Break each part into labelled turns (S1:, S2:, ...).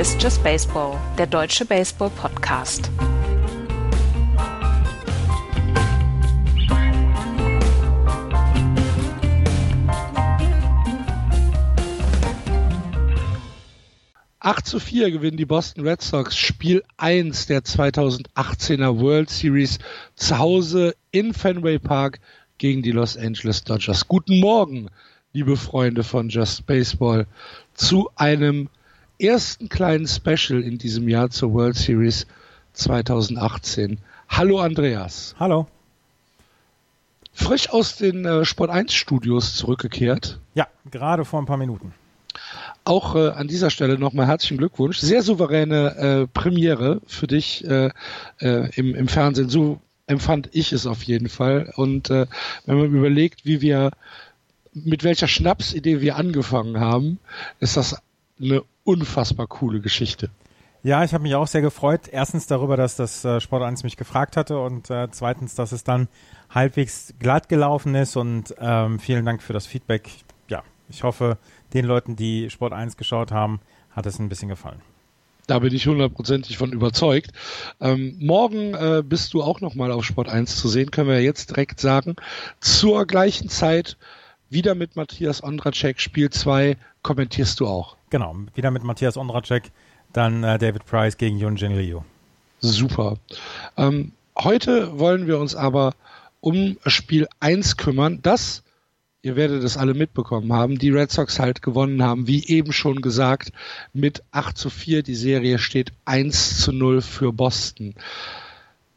S1: Ist Just Baseball, der deutsche Baseball-Podcast.
S2: Acht zu 4 gewinnen die Boston Red Sox Spiel 1 der 2018er World Series zu Hause in Fenway Park gegen die Los Angeles Dodgers. Guten Morgen, liebe Freunde von Just Baseball, zu einem ersten kleinen Special in diesem Jahr zur World Series 2018. Hallo Andreas.
S3: Hallo.
S2: Frisch aus den äh, Sport 1 Studios zurückgekehrt.
S3: Ja, gerade vor ein paar Minuten.
S2: Auch äh, an dieser Stelle nochmal herzlichen Glückwunsch. Sehr souveräne äh, Premiere für dich äh, äh, im, im Fernsehen. So empfand ich es auf jeden Fall. Und äh, wenn man überlegt, wie wir, mit welcher Schnapsidee wir angefangen haben, ist das eine unfassbar coole Geschichte.
S3: Ja, ich habe mich auch sehr gefreut. Erstens darüber, dass das äh, Sport 1 mich gefragt hatte und äh, zweitens, dass es dann halbwegs glatt gelaufen ist und ähm, vielen Dank für das Feedback. Ja, ich hoffe, den Leuten, die Sport 1 geschaut haben, hat es ein bisschen gefallen.
S2: Da bin ich hundertprozentig von überzeugt. Ähm, morgen äh, bist du auch nochmal auf Sport 1 zu sehen, können wir jetzt direkt sagen. Zur gleichen Zeit wieder mit Matthias Ondracek, Spiel 2, kommentierst du auch.
S3: Genau, wieder mit Matthias Ondracek, dann äh, David Price gegen Yunjin Liu.
S2: Super. Ähm, heute wollen wir uns aber um Spiel 1 kümmern, das, ihr werdet es alle mitbekommen haben, die Red Sox halt gewonnen haben, wie eben schon gesagt, mit 8 zu 4. Die Serie steht 1 zu 0 für Boston.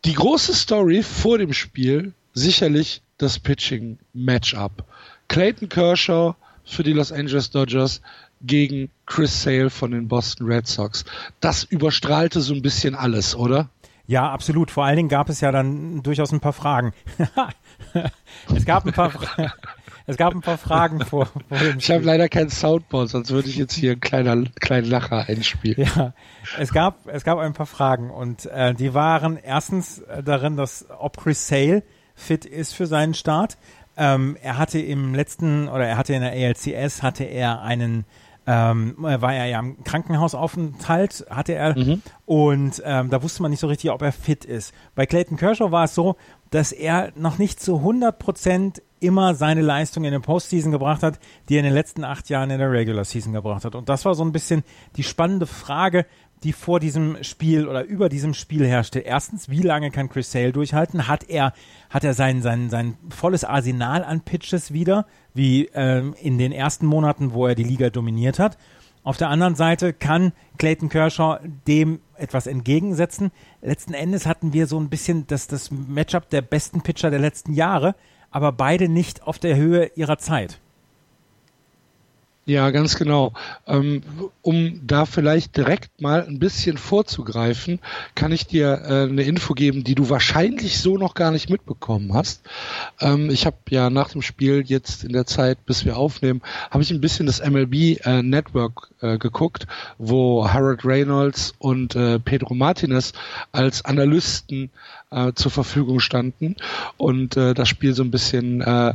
S2: Die große Story vor dem Spiel, sicherlich das Pitching-Matchup. Clayton Kershaw für die Los Angeles Dodgers gegen Chris Sale von den Boston Red Sox. Das überstrahlte so ein bisschen alles, oder?
S3: Ja, absolut. Vor allen Dingen gab es ja dann durchaus ein paar Fragen. es gab ein paar Fragen. Es gab ein paar Fragen vor, vor
S2: dem Ich habe leider kein Soundboard, sonst würde ich jetzt hier einen kleiner, kleinen Lacher einspielen.
S3: Ja, es gab, es gab ein paar Fragen und äh, die waren erstens äh, darin, dass ob Chris Sale fit ist für seinen Start. Ähm, er hatte im letzten oder er hatte in der ALCS hatte er einen ähm, war er ja im Krankenhausaufenthalt, hatte er, mhm. und ähm, da wusste man nicht so richtig, ob er fit ist. Bei Clayton Kershaw war es so, dass er noch nicht zu 100 Prozent immer seine Leistung in der Postseason gebracht hat, die er in den letzten acht Jahren in der Regular Season gebracht hat. Und das war so ein bisschen die spannende Frage, die vor diesem Spiel oder über diesem Spiel herrschte. Erstens, wie lange kann Chris Sale durchhalten? Hat er, hat er sein, sein, sein volles Arsenal an Pitches wieder, wie ähm, in den ersten Monaten, wo er die Liga dominiert hat? Auf der anderen Seite kann Clayton Kershaw dem etwas entgegensetzen. Letzten Endes hatten wir so ein bisschen das, das Matchup der besten Pitcher der letzten Jahre aber beide nicht auf der Höhe ihrer Zeit.
S2: Ja, ganz genau. Ähm, um da vielleicht direkt mal ein bisschen vorzugreifen, kann ich dir äh, eine Info geben, die du wahrscheinlich so noch gar nicht mitbekommen hast. Ähm, ich habe ja nach dem Spiel jetzt in der Zeit, bis wir aufnehmen, habe ich ein bisschen das MLB äh, Network äh, geguckt, wo Harold Reynolds und Pedro Martinez als Analysten äh, zur Verfügung standen und äh, das Spiel so ein bisschen äh,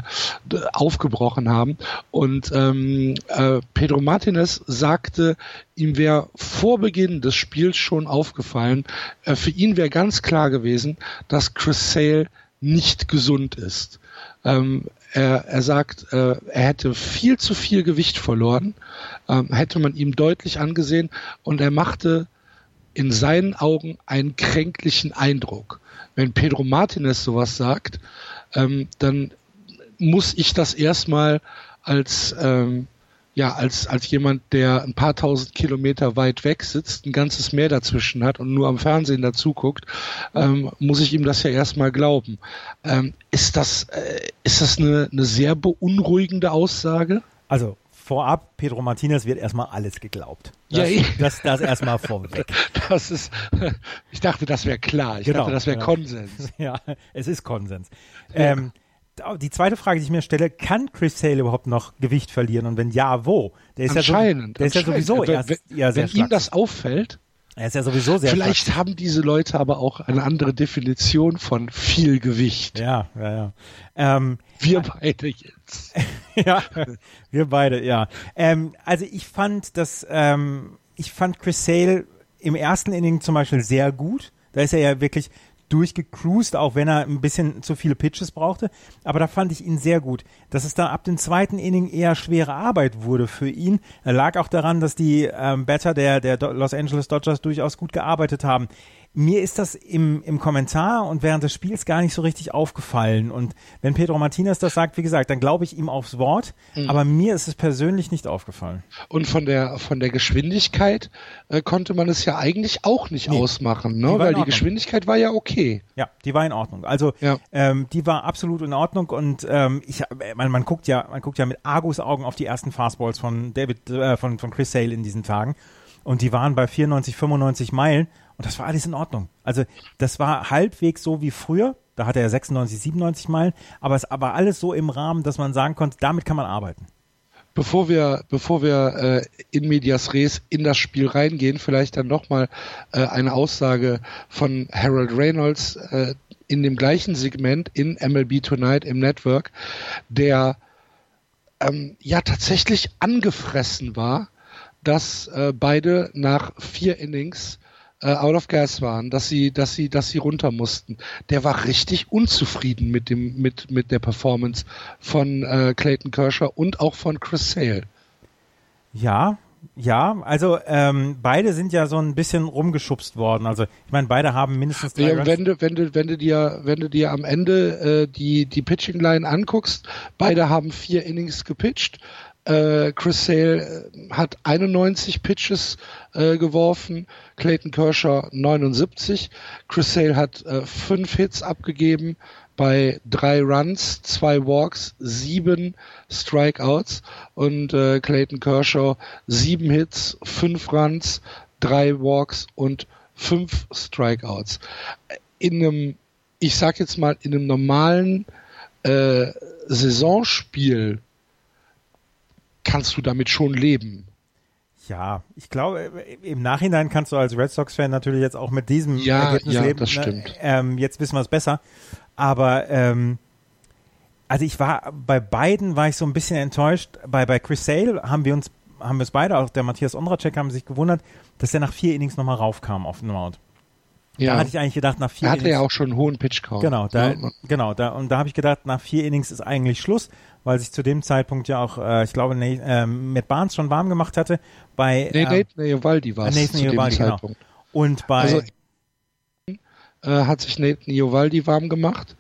S2: aufgebrochen haben. Und ähm, äh, Pedro Martinez sagte, ihm wäre vor Beginn des Spiels schon aufgefallen, äh, für ihn wäre ganz klar gewesen, dass Chris Sale nicht gesund ist. Ähm, er, er sagt, äh, er hätte viel zu viel Gewicht verloren, ähm, hätte man ihm deutlich angesehen und er machte in seinen Augen einen kränklichen Eindruck wenn Pedro Martinez sowas sagt, ähm, dann muss ich das erstmal als ähm, ja, als, als jemand, der ein paar tausend Kilometer weit weg sitzt, ein ganzes Meer dazwischen hat und nur am Fernsehen dazu guckt, ähm, muss ich ihm das ja erstmal glauben. Ähm, ist das, äh, ist das eine, eine sehr beunruhigende Aussage?
S3: Also vorab, Pedro Martinez wird erstmal alles geglaubt. Das, ja, das, das erstmal vorweg.
S2: Das ist, ich dachte, das wäre klar. Ich genau, dachte, das wäre genau. Konsens.
S3: Ja, es ist Konsens. Ja. Ähm, die zweite Frage, die ich mir stelle, kann Chris Sale überhaupt noch Gewicht verlieren? Und wenn ja, wo?
S2: Der ist anscheinend.
S3: Ja, so, der ist ja sowieso
S2: also, erst, wenn, ja, wenn ihm das auffällt,
S3: er ist ja sowieso sehr
S2: Vielleicht stark. haben diese Leute aber auch eine andere Definition von viel Gewicht.
S3: Ja, ja, ja. Ähm,
S2: wir beide jetzt.
S3: ja, wir beide, ja. Ähm, also ich fand, dass ähm, ich fand Chris Sale im ersten Inning zum Beispiel sehr gut. Da ist er ja wirklich durchgecruised, auch wenn er ein bisschen zu viele Pitches brauchte. Aber da fand ich ihn sehr gut. Dass es dann ab dem zweiten Inning eher schwere Arbeit wurde für ihn, lag auch daran, dass die ähm, Batter der, der Los Angeles Dodgers durchaus gut gearbeitet haben mir ist das im, im Kommentar und während des Spiels gar nicht so richtig aufgefallen. Und wenn Pedro Martinez das sagt, wie gesagt, dann glaube ich ihm aufs Wort. Mhm. Aber mir ist es persönlich nicht aufgefallen.
S2: Und von der, von der Geschwindigkeit äh, konnte man es ja eigentlich auch nicht nee, ausmachen, ne? weil die Geschwindigkeit war ja okay.
S3: Ja, die war in Ordnung. Also ja. ähm, die war absolut in Ordnung und ähm, ich, man, man guckt ja, man guckt ja mit Argus-Augen auf die ersten Fastballs von David, äh, von, von Chris Sale in diesen Tagen. Und die waren bei 94, 95 Meilen und das war alles in Ordnung. Also das war halbwegs so wie früher. Da hatte er 96, 97 Meilen. Aber es war alles so im Rahmen, dass man sagen konnte, damit kann man arbeiten.
S2: Bevor wir, bevor wir äh, in Medias Res in das Spiel reingehen, vielleicht dann nochmal äh, eine Aussage von Harold Reynolds äh, in dem gleichen Segment in MLB Tonight im Network, der ähm, ja tatsächlich angefressen war, dass äh, beide nach vier Innings äh, out of gas waren, dass sie, dass sie, dass sie runter mussten. Der war richtig unzufrieden mit dem, mit, mit der Performance von äh, Clayton Kershaw und auch von Chris Sale.
S3: Ja, ja, also ähm, beide sind ja so ein bisschen rumgeschubst worden. Also ich meine, beide haben mindestens
S2: drei ja, wenn du, wenn du, wenn du dir, wenn du dir am Ende äh, die die Pitching Line anguckst, beide haben vier Innings gepitcht. Äh, Chris Sale äh, hat 91 Pitches äh, geworfen, Clayton Kershaw 79. Chris Sale hat äh, Hits abgegeben bei drei Runs, zwei Walks, sieben Strikeouts und äh, Clayton Kershaw sieben Hits, fünf Runs, drei Walks und fünf Strikeouts. In einem, ich sag jetzt mal, in einem normalen äh, Saisonspiel kannst du damit schon leben.
S3: Ja, ich glaube, im Nachhinein kannst du als Red Sox-Fan natürlich jetzt auch mit diesem
S2: ja, Ergebnis ja, leben. Das ne? stimmt.
S3: Ähm, jetzt wissen wir es besser. Aber ähm, also ich war bei beiden war ich so ein bisschen enttäuscht. Bei, bei Chris Sale haben wir uns, haben wir es beide, auch der Matthias Ondracek haben sich gewundert, dass er nach vier Innings nochmal raufkam auf den Mount. Ja. Da hatte ich eigentlich gedacht, nach vier
S2: er hatte Innings. ja auch schon einen hohen Pitch-Count.
S3: Genau, da, ja. genau, da, und da habe ich gedacht, nach vier Innings ist eigentlich Schluss, weil sich zu dem Zeitpunkt ja auch, äh, ich glaube, Nate, äh, Matt Barnes schon warm gemacht hatte. Bei,
S2: nee, äh, Nate Iovaldi war es
S3: zu dem genau. Zeitpunkt. Genau. Und bei... Also,
S2: äh, hat sich Nate Iovaldi warm gemacht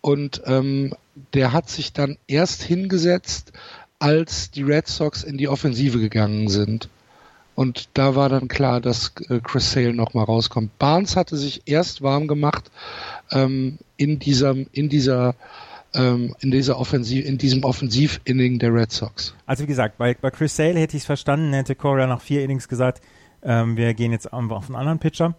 S2: und ähm, der hat sich dann erst hingesetzt, als die Red Sox in die Offensive gegangen sind. Und da war dann klar, dass äh, Chris Sale nochmal rauskommt. Barnes hatte sich erst warm gemacht ähm, in diesem, in dieser ähm, in dieser Offensiv, in diesem Offensiv-Inning der Red Sox.
S3: Also wie gesagt, bei, bei Chris Sale hätte ich es verstanden, hätte Cora nach vier Innings gesagt, ähm, wir gehen jetzt auf einen anderen Pitcher.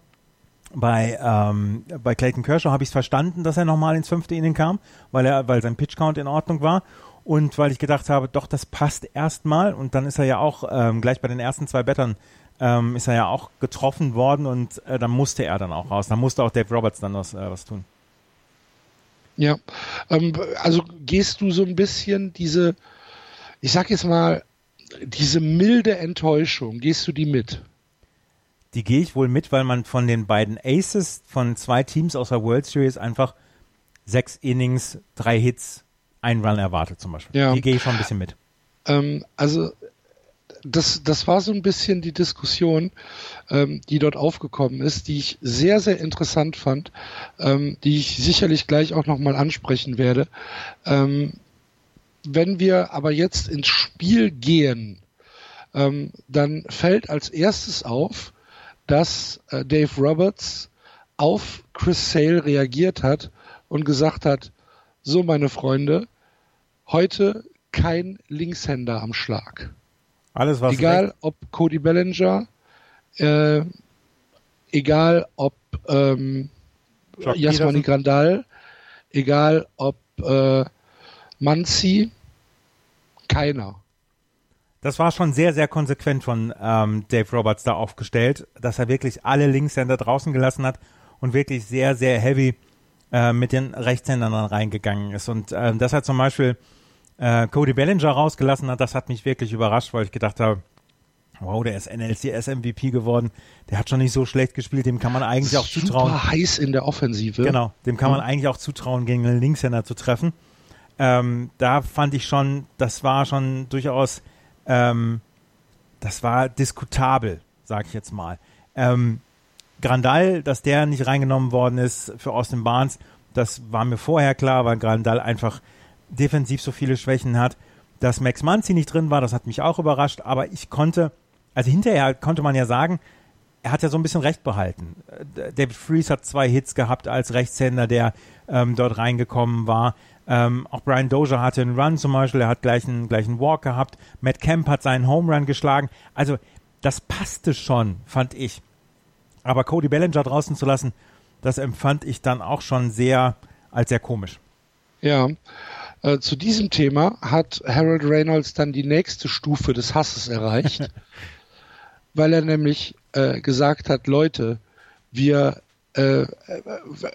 S3: Bei, ähm, bei Clayton Kershaw habe ich es verstanden, dass er nochmal ins fünfte Inning kam, weil er, weil sein Pitch-Count in Ordnung war und weil ich gedacht habe, doch, das passt erstmal und dann ist er ja auch ähm, gleich bei den ersten zwei Bettern ähm, ist er ja auch getroffen worden und äh, dann musste er dann auch raus. Dann musste auch Dave Roberts dann was, äh, was tun.
S2: Ja, ähm, also gehst du so ein bisschen diese, ich sag jetzt mal, diese milde Enttäuschung, gehst du die mit?
S3: Die gehe ich wohl mit, weil man von den beiden Aces von zwei Teams aus der World Series einfach sechs Innings, drei Hits einen Run erwartet zum Beispiel. Ja. Die gehe ich schon ein bisschen mit.
S2: Ähm, also das, das war so ein bisschen die Diskussion, ähm, die dort aufgekommen ist, die ich sehr, sehr interessant fand, ähm, die ich sicherlich gleich auch nochmal ansprechen werde. Ähm, wenn wir aber jetzt ins Spiel gehen, ähm, dann fällt als erstes auf, dass äh, Dave Roberts auf Chris Sale reagiert hat und gesagt hat, so, meine Freunde, heute kein Linkshänder am Schlag.
S3: Alles was
S2: Egal weg. ob Cody Bellinger, äh, egal ob ähm, Jasmani Grandal, egal ob äh, Manzi, keiner.
S3: Das war schon sehr, sehr konsequent von ähm, Dave Roberts da aufgestellt, dass er wirklich alle Linkshänder draußen gelassen hat und wirklich sehr, sehr heavy äh, mit den Rechtshändern dann reingegangen ist. Und äh, das hat zum Beispiel äh, Cody Bellinger rausgelassen hat, das hat mich wirklich überrascht, weil ich gedacht habe, Wow, der ist NLCS-MVP geworden. Der hat schon nicht so schlecht gespielt. Dem kann man eigentlich auch
S2: Super
S3: zutrauen.
S2: heiß in der Offensive.
S3: Genau, dem kann man eigentlich auch zutrauen, gegen einen Linkshänder zu treffen. Ähm, da fand ich schon, das war schon durchaus, ähm, das war diskutabel, sag ich jetzt mal. Ähm, Grandal, dass der nicht reingenommen worden ist für Austin Barnes, das war mir vorher klar, weil Grandal einfach defensiv so viele Schwächen hat. Dass Max Manzi nicht drin war, das hat mich auch überrascht, aber ich konnte, also hinterher konnte man ja sagen, er hat ja so ein bisschen Recht behalten. Äh, David Fries hat zwei Hits gehabt als Rechtshänder, der ähm, dort reingekommen war. Ähm, auch Brian Dozier hatte einen Run zum Beispiel, er hat gleich einen, gleich einen Walk gehabt. Matt Kemp hat seinen Home Run geschlagen. Also das passte schon, fand ich. Aber Cody Bellinger draußen zu lassen, das empfand ich dann auch schon sehr als sehr komisch.
S2: Ja, äh, zu diesem Thema hat Harold Reynolds dann die nächste Stufe des Hasses erreicht, weil er nämlich äh, gesagt hat, Leute, wir, äh,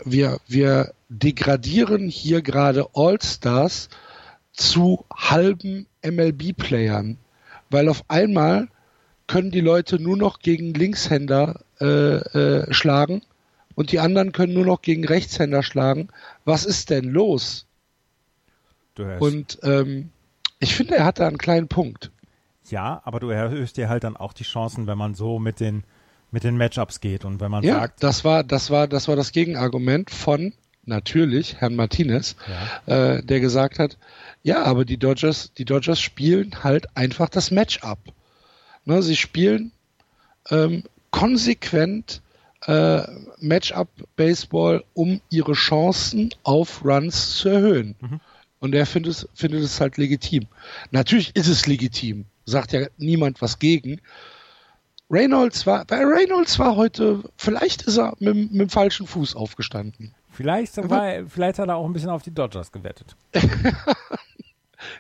S2: wir, wir degradieren hier gerade All-Stars zu halben MLB-Playern, weil auf einmal können die Leute nur noch gegen Linkshänder äh, äh, schlagen und die anderen können nur noch gegen Rechtshänder schlagen. Was ist denn los? Und ähm, ich finde, er hat da einen kleinen Punkt.
S3: Ja, aber du erhöhst dir halt dann auch die Chancen, wenn man so mit den mit den Matchups geht und wenn man
S2: ja,
S3: sagt,
S2: das war das war das war das Gegenargument von natürlich Herrn Martinez, ja. äh, der gesagt hat, ja, aber die Dodgers die Dodgers spielen halt einfach das Matchup. Ne, sie spielen ähm, konsequent äh, Matchup Baseball, um ihre Chancen auf Runs zu erhöhen. Mhm. Und er findet es, findet es halt legitim. Natürlich ist es legitim. Sagt ja niemand was gegen. Reynolds war, bei Reynolds war heute, vielleicht ist er mit, mit dem falschen Fuß aufgestanden.
S3: Vielleicht, war, vielleicht hat er auch ein bisschen auf die Dodgers gewettet.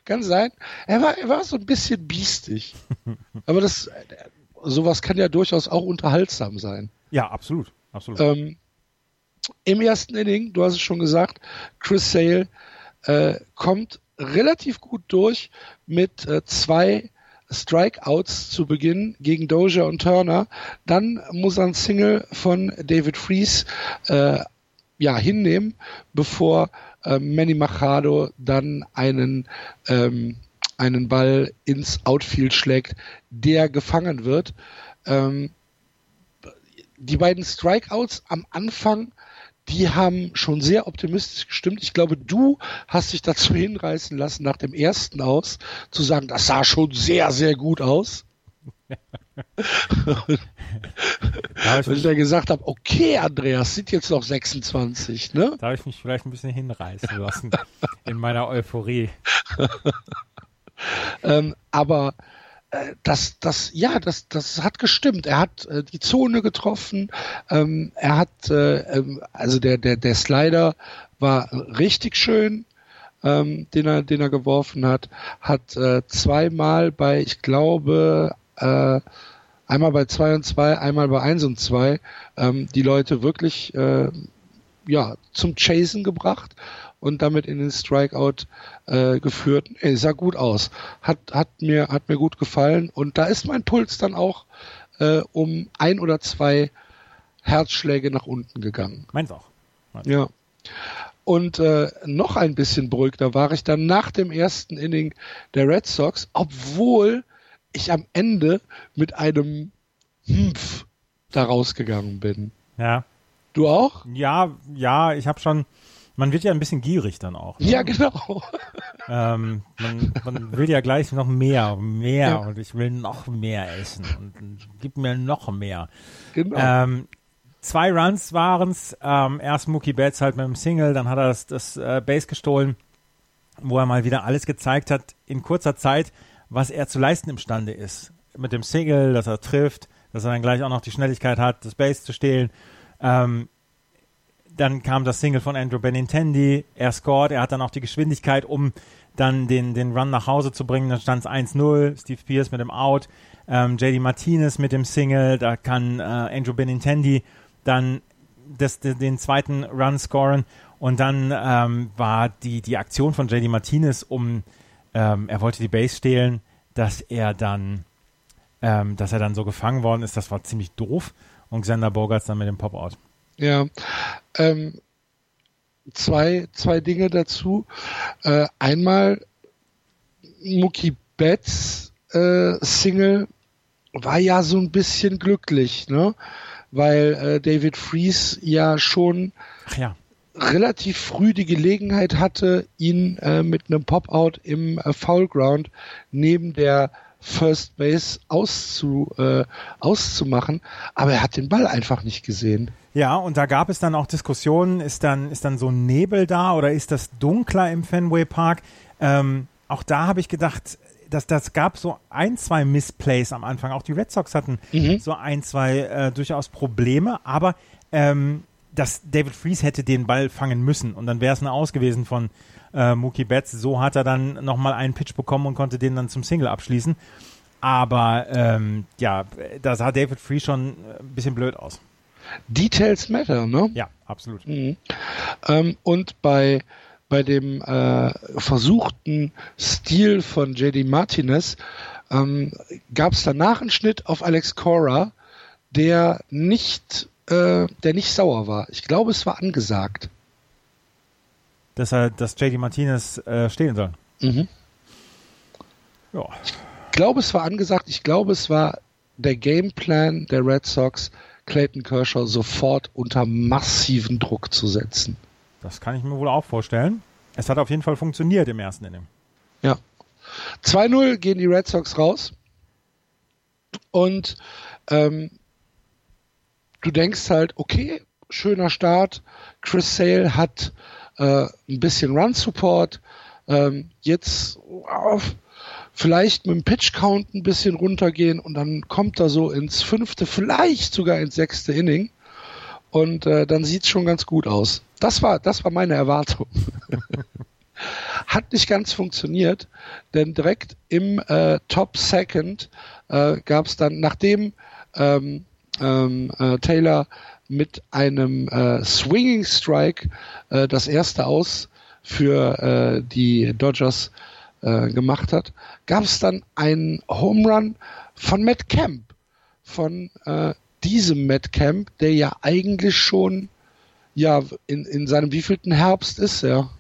S2: kann sein. Er war, er war so ein bisschen biestig. Aber das, sowas kann ja durchaus auch unterhaltsam sein.
S3: Ja, absolut. absolut.
S2: Ähm, Im ersten Inning, du hast es schon gesagt, Chris Sale äh, kommt relativ gut durch mit äh, zwei Strikeouts zu Beginn gegen Dozier und Turner. Dann muss er ein Single von David Fries äh, ja, hinnehmen, bevor äh, Manny Machado dann einen, ähm, einen Ball ins Outfield schlägt, der gefangen wird. Ähm, die beiden Strikeouts am Anfang die haben schon sehr optimistisch gestimmt. Ich glaube, du hast dich dazu hinreißen lassen, nach dem ersten aus zu sagen, das sah schon sehr, sehr gut aus. da ich, ich dann gesagt habe, okay, Andreas, sind jetzt noch 26, ne?
S3: Da habe ich mich vielleicht ein bisschen hinreißen lassen in meiner Euphorie.
S2: ähm, aber das, das, ja, das, das hat gestimmt. Er hat äh, die Zone getroffen. Ähm, er hat, äh, ähm, also der, der, der Slider war richtig schön, ähm, den er, den er geworfen hat. Hat äh, zweimal bei, ich glaube, äh, einmal bei zwei und zwei, einmal bei eins und zwei, ähm, die Leute wirklich, äh, ja, zum Chasen gebracht und damit in den Strikeout äh, geführt. Ey, sah gut aus. Hat, hat, mir, hat mir gut gefallen. Und da ist mein Puls dann auch äh, um ein oder zwei Herzschläge nach unten gegangen.
S3: Meins auch.
S2: Meins. Ja. Und äh, noch ein bisschen beruhigter war ich dann nach dem ersten Inning der Red Sox, obwohl ich am Ende mit einem Hmpf da rausgegangen bin.
S3: Ja.
S2: Du auch?
S3: Ja, ja, ich habe schon, man wird ja ein bisschen gierig dann auch.
S2: Ne? Ja, genau.
S3: Ähm, man, man, will ja gleich noch mehr, mehr ja. und ich will noch mehr essen und, und gib mir noch mehr. Genau. Ähm, zwei Runs waren's. Ähm, erst Mookie Betts halt mit dem Single, dann hat er das, das äh, Base gestohlen, wo er mal wieder alles gezeigt hat in kurzer Zeit, was er zu leisten imstande ist. Mit dem Single, dass er trifft, dass er dann gleich auch noch die Schnelligkeit hat, das Base zu stehlen. Ähm, dann kam das Single von Andrew Benintendi, er scored, er hat dann auch die Geschwindigkeit, um dann den, den Run nach Hause zu bringen. Dann stand es 1-0, Steve Pierce mit dem Out, ähm, JD Martinez mit dem Single, da kann äh, Andrew Benintendi dann das, den zweiten Run scoren. Und dann ähm, war die, die Aktion von JD Martinez, um, ähm, er wollte die Base stehlen, dass er dann ähm, dass er dann so gefangen worden ist, das war ziemlich doof. Und Xander Bogarts dann mit dem Pop-Out.
S2: Ja, ähm, zwei, zwei Dinge dazu. Äh, einmal Mookie Betts äh, Single war ja so ein bisschen glücklich, ne? Weil äh, David Fries ja schon
S3: ja.
S2: relativ früh die Gelegenheit hatte, ihn äh, mit einem Pop-Out im äh, Foul Ground neben der First Base auszu, äh, auszumachen, aber er hat den Ball einfach nicht gesehen.
S3: Ja, und da gab es dann auch Diskussionen, ist dann, ist dann so ein Nebel da oder ist das dunkler im Fenway Park? Ähm, auch da habe ich gedacht, dass das gab so ein, zwei Missplays am Anfang. Auch die Red Sox hatten mhm. so ein, zwei äh, durchaus Probleme, aber ähm, dass David Fries hätte den Ball fangen müssen und dann wäre es eine Aus gewesen von äh, Mookie Betts. So hat er dann nochmal einen Pitch bekommen und konnte den dann zum Single abschließen. Aber ähm, ja, da sah David Fries schon ein bisschen blöd aus.
S2: Details matter, ne?
S3: Ja, absolut.
S2: Mhm. Ähm, und bei bei dem äh, versuchten Stil von JD Martinez ähm, gab es danach einen Schnitt auf Alex Cora, der nicht, äh, der nicht sauer war. Ich glaube, es war angesagt.
S3: Dass er, dass JD Martinez äh, stehen soll.
S2: Mhm. Ja. Ich glaube, es war angesagt. Ich glaube, es war der Gameplan der Red Sox, Clayton Kershaw sofort unter massiven Druck zu setzen.
S3: Das kann ich mir wohl auch vorstellen. Es hat auf jeden Fall funktioniert im ersten Inning.
S2: Ja. 2-0 gehen die Red Sox raus. Und ähm, du denkst halt, okay, schöner Start. Chris Sale hat äh, ein bisschen Run-Support. Ähm, jetzt auf, vielleicht mit dem Pitch-Count ein bisschen runtergehen und dann kommt er so ins fünfte, vielleicht sogar ins sechste Inning. Und äh, dann sieht es schon ganz gut aus. Das war, das war meine Erwartung. Hat nicht ganz funktioniert, denn direkt im äh, Top Second äh, gab es dann, nachdem ähm, ähm, äh, Taylor mit einem äh, Swinging Strike äh, das erste Aus für die Dodgers äh, gemacht hat, gab es dann einen Home Run von Matt Camp, von äh, diesem Matt Camp, der ja eigentlich schon ja in, in seinem wievielten Herbst ist er?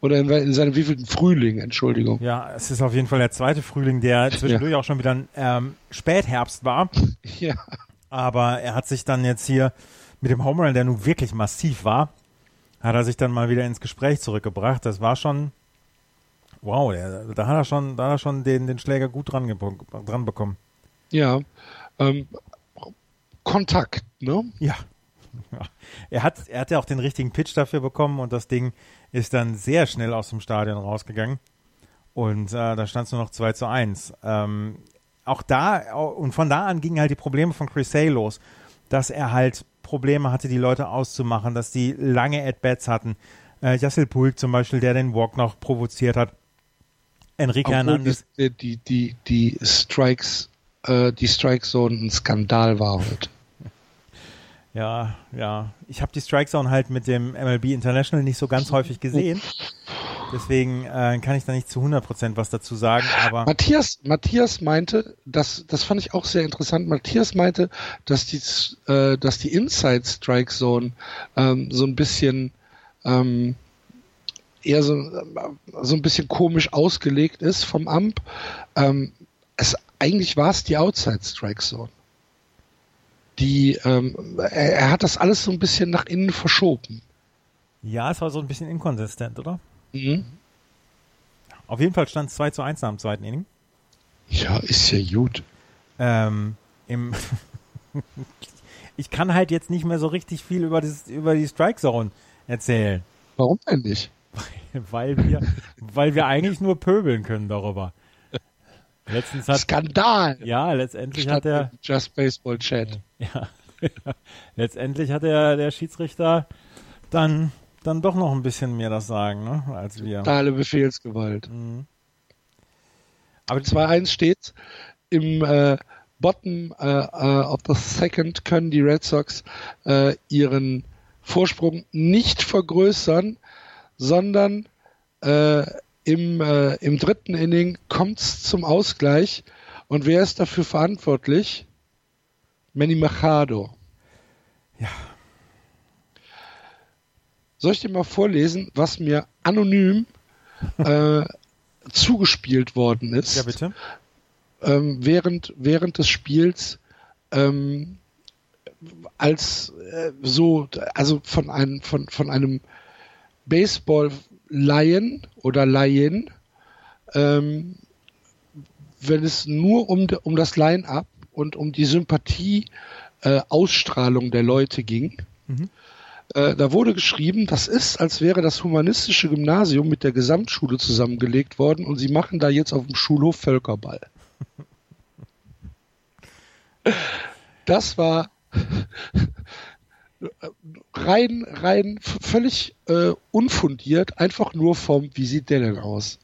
S2: Oder in, in seinem wievielten Frühling, Entschuldigung.
S3: Ja, es ist auf jeden Fall der zweite Frühling, der zwischendurch ja. auch schon wieder ein ähm, Spätherbst war.
S2: Ja.
S3: Aber er hat sich dann jetzt hier mit dem Home Run, der nun wirklich massiv war, hat er sich dann mal wieder ins Gespräch zurückgebracht. Das war schon, wow, der, da hat er schon, da hat er schon den, den Schläger gut dran, dran bekommen.
S2: Ja, ähm, Kontakt, ne?
S3: Ja. ja. Er hat, er hat ja auch den richtigen Pitch dafür bekommen und das Ding ist dann sehr schnell aus dem Stadion rausgegangen. Und äh, da stand es nur noch 2 zu 1. Ähm, auch da, und von da an gingen halt die Probleme von Chris Say los, dass er halt Probleme hatte, die Leute auszumachen, dass die lange At-Bats hatten. Äh, Jassil Pulk zum Beispiel, der den Walk noch provoziert hat. Enrique Hernandez.
S2: Die, die, die, die Strikes, äh, die Strike Zone ein Skandal war heute.
S3: Ja, ja. Ich habe die Strike Zone halt mit dem MLB International nicht so ganz häufig gesehen. Deswegen äh, kann ich da nicht zu 100% was dazu sagen. Aber
S2: Matthias, Matthias meinte, das, das fand ich auch sehr interessant. Matthias meinte, dass die, äh, dass die Inside Strike Zone ähm, so ein bisschen ähm, eher so, so ein bisschen komisch ausgelegt ist vom Amp. Ähm, es, eigentlich war es die Outside Strike Zone die, ähm, er, er, hat das alles so ein bisschen nach innen verschoben.
S3: Ja, es war so ein bisschen inkonsistent, oder? Mhm. Auf jeden Fall stand es 2 zu 1 nach dem zweiten Inning.
S2: Ja, ist ja gut.
S3: Ähm, im ich kann halt jetzt nicht mehr so richtig viel über, das, über die Strike Zone erzählen.
S2: Warum denn nicht?
S3: weil wir, weil wir eigentlich nur pöbeln können darüber.
S2: Letztens hat, Skandal!
S3: Ja, letztendlich hat er.
S2: Just Baseball Chat.
S3: Ja. letztendlich hat der, der Schiedsrichter dann, dann doch noch ein bisschen mehr das Sagen, ne, als wir.
S2: Totale Befehlsgewalt. Mhm. Aber 2-1 steht im äh, Bottom äh, äh, of the Second können die Red Sox äh, ihren Vorsprung nicht vergrößern, sondern äh, im, äh, im dritten Inning kommt es zum Ausgleich Und wer ist dafür verantwortlich? Manny Machado.
S3: Ja.
S2: Soll ich dir mal vorlesen, was mir anonym äh, zugespielt worden ist?
S3: Ja, bitte.
S2: Ähm, während, während des Spiels ähm, als äh, so, also von einem, von, von einem Baseball-Laien oder Laien, ähm, wenn es nur um, um das Line-up und um die Sympathie, äh, der Leute ging,
S3: Mhm.
S2: äh, da wurde geschrieben, das ist, als wäre das humanistische Gymnasium mit der Gesamtschule zusammengelegt worden und sie machen da jetzt auf dem Schulhof Völkerball. Das war rein, rein völlig äh, unfundiert, einfach nur vom, wie sieht der denn aus?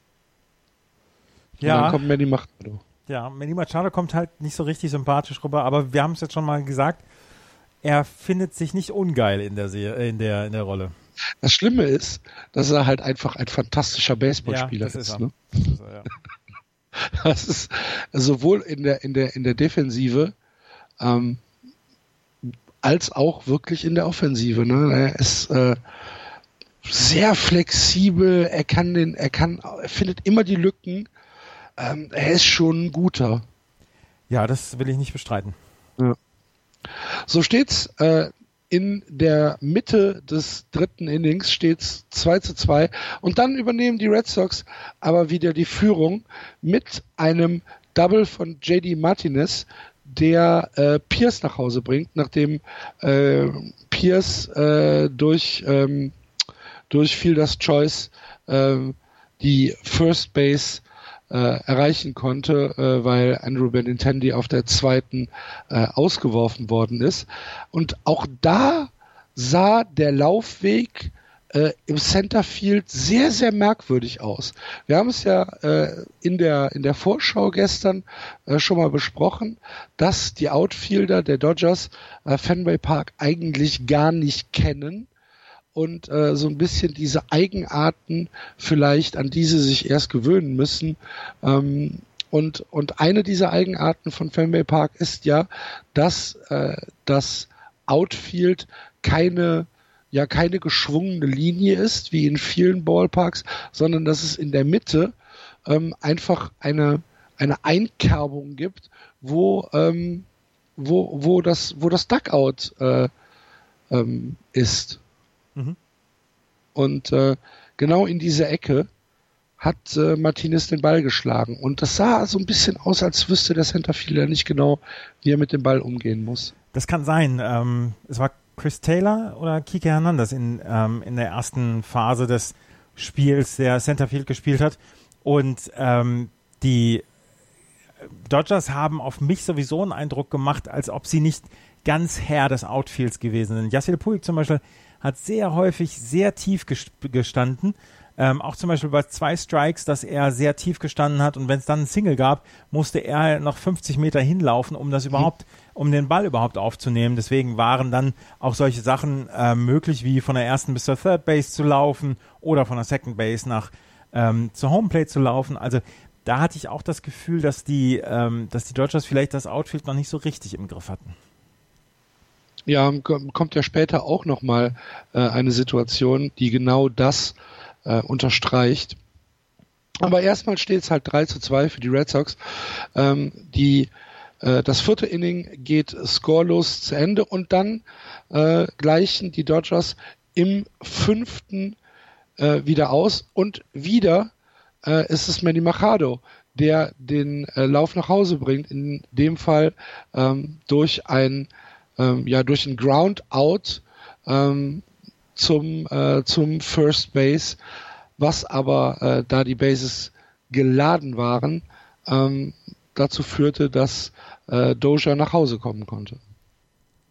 S2: Und dann
S3: Ja,
S2: kommt Manny Machado.
S3: ja, Manny Machado kommt halt nicht so richtig sympathisch rüber, aber wir haben es jetzt schon mal gesagt, er findet sich nicht ungeil in der, Se in der, in der Rolle.
S2: Das Schlimme ist, dass er halt einfach ein fantastischer Baseballspieler
S3: das ist
S2: ist. ne?
S3: Das ist er, ja.
S2: Das ist sowohl in der, in der, in der Defensive ähm, als auch wirklich in der Offensive. Ne? Er ist äh, sehr flexibel, er kann den, er kann, er findet immer die Lücken. Ähm, er ist schon ein guter.
S3: ja, das will ich nicht bestreiten.
S2: So steht's äh, in der Mitte des dritten Innings steht's 2 zu 2 und dann übernehmen die Red Sox aber wieder die Führung mit einem Double von JD Martinez, der äh, Pierce nach Hause bringt, nachdem äh, Pierce äh, durch ähm, durch Fielders Choice ähm, die First Base äh, erreichen konnte, äh, weil Andrew Benintendi auf der zweiten äh, ausgeworfen worden ist. Und auch da sah der Laufweg äh, im Centerfield sehr, sehr merkwürdig aus. Wir haben es ja äh, in, der, in der Vorschau gestern äh, schon mal besprochen, dass die Outfielder der Dodgers äh, Fenway Park eigentlich gar nicht kennen und äh, so ein bisschen diese Eigenarten vielleicht, an die sie sich erst gewöhnen müssen. Ähm, und, und eine dieser Eigenarten von Fenway Park ist ja, dass äh, das Outfield keine ja keine geschwungene Linie ist, wie in vielen Ballparks, sondern dass es in der Mitte ähm, einfach eine, eine Einkerbung gibt, wo, ähm, wo, wo, das, wo das Duckout äh, ähm, ist.
S3: Mhm.
S2: Und äh, genau in diese Ecke hat äh, Martinez den Ball geschlagen. Und das sah so ein bisschen aus, als wüsste der Centerfielder nicht genau, wie er mit dem Ball umgehen muss.
S3: Das kann sein. Ähm, es war Chris Taylor oder Kike Hernandez in, ähm, in der ersten Phase des Spiels, der Centerfield gespielt hat. Und ähm, die Dodgers haben auf mich sowieso einen Eindruck gemacht, als ob sie nicht ganz Herr des Outfields gewesen sind. Yasiel Puig zum Beispiel hat sehr häufig sehr tief ges- gestanden. Ähm, auch zum Beispiel bei zwei Strikes, dass er sehr tief gestanden hat und wenn es dann einen Single gab, musste er noch 50 Meter hinlaufen, um das überhaupt, um den Ball überhaupt aufzunehmen. Deswegen waren dann auch solche Sachen äh, möglich, wie von der ersten bis zur Third Base zu laufen oder von der Second Base nach ähm, zur Homeplate zu laufen. Also da hatte ich auch das Gefühl, dass die, ähm, dass die Dodgers vielleicht das Outfield noch nicht so richtig im Griff hatten.
S2: Ja, kom- kommt ja später auch nochmal äh, eine Situation, die genau das äh, unterstreicht. Aber erstmal steht es halt 3 zu 2 für die Red Sox. Ähm, die, das vierte Inning geht scoreless zu Ende und dann äh, gleichen die Dodgers im fünften äh, wieder aus und wieder äh, ist es Manny Machado, der den äh, Lauf nach Hause bringt, in dem Fall ähm, durch ein ähm, ja durch ein Ground Out ähm, zum äh, zum First Base, was aber äh, da die Bases geladen waren, ähm, dazu führte, dass äh, Doja nach Hause kommen konnte.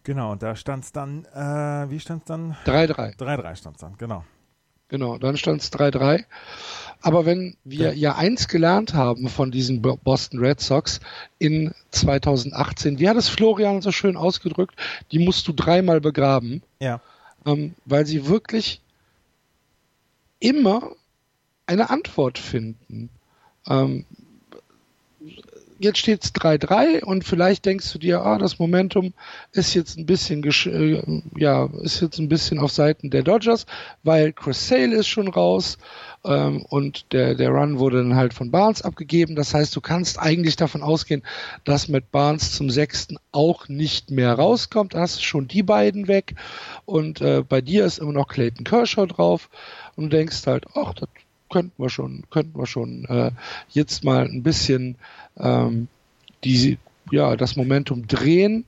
S3: Genau, und da stand es dann, äh, wie stand es dann?
S2: 3-3.
S3: 3-3 stand es dann, genau.
S2: Genau, dann stand es 3-3. Aber wenn wir ja eins gelernt haben von diesen Bo- Boston Red Sox in 2018, wie hat es Florian so schön ausgedrückt, die musst du dreimal begraben,
S3: Ja.
S2: ähm, weil sie wirklich immer eine Antwort finden. Ähm, jetzt steht es 3-3 und vielleicht denkst du dir, ah, das Momentum ist jetzt ein bisschen, äh, ja, ist jetzt ein bisschen auf Seiten der Dodgers, weil Chris Sale ist schon raus ähm, und der, der Run wurde dann halt von Barnes abgegeben. Das heißt, du kannst eigentlich davon ausgehen, dass mit Barnes zum sechsten auch nicht mehr rauskommt. Da hast du schon die beiden weg und äh, bei dir ist immer noch Clayton Kershaw drauf und du denkst halt, ach, das könnten wir schon, könnten wir schon äh, jetzt mal ein bisschen ähm, die, ja, das Momentum drehen.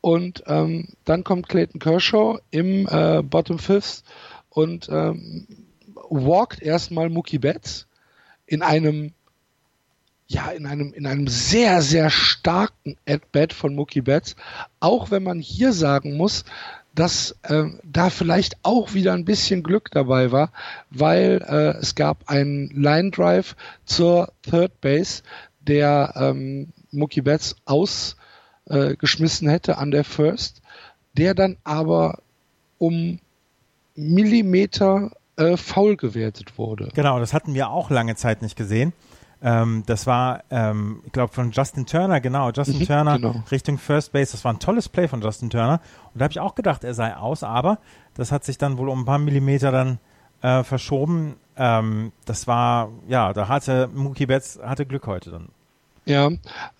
S2: Und ähm, dann kommt Clayton Kershaw im äh, Bottom Fifth und ähm, walkt erstmal Mookie Betts in einem ja, in einem, in einem sehr, sehr starken At-Bat von Mookie Betts. Auch wenn man hier sagen muss, dass äh, da vielleicht auch wieder ein bisschen Glück dabei war, weil äh, es gab einen Line Drive zur Third Base, der ähm, Mookie Betts ausgeschmissen äh, hätte an der First, der dann aber um Millimeter äh, faul gewertet wurde.
S3: Genau, das hatten wir auch lange Zeit nicht gesehen. Ähm, das war, ähm, ich glaube, von Justin Turner, genau, Justin mhm, Turner genau. Richtung First Base. Das war ein tolles Play von Justin Turner. Und da habe ich auch gedacht, er sei aus, aber das hat sich dann wohl um ein paar Millimeter dann äh, verschoben. Ähm, das war, ja, da hatte Mookie Betts hatte Glück heute dann.
S2: Ja,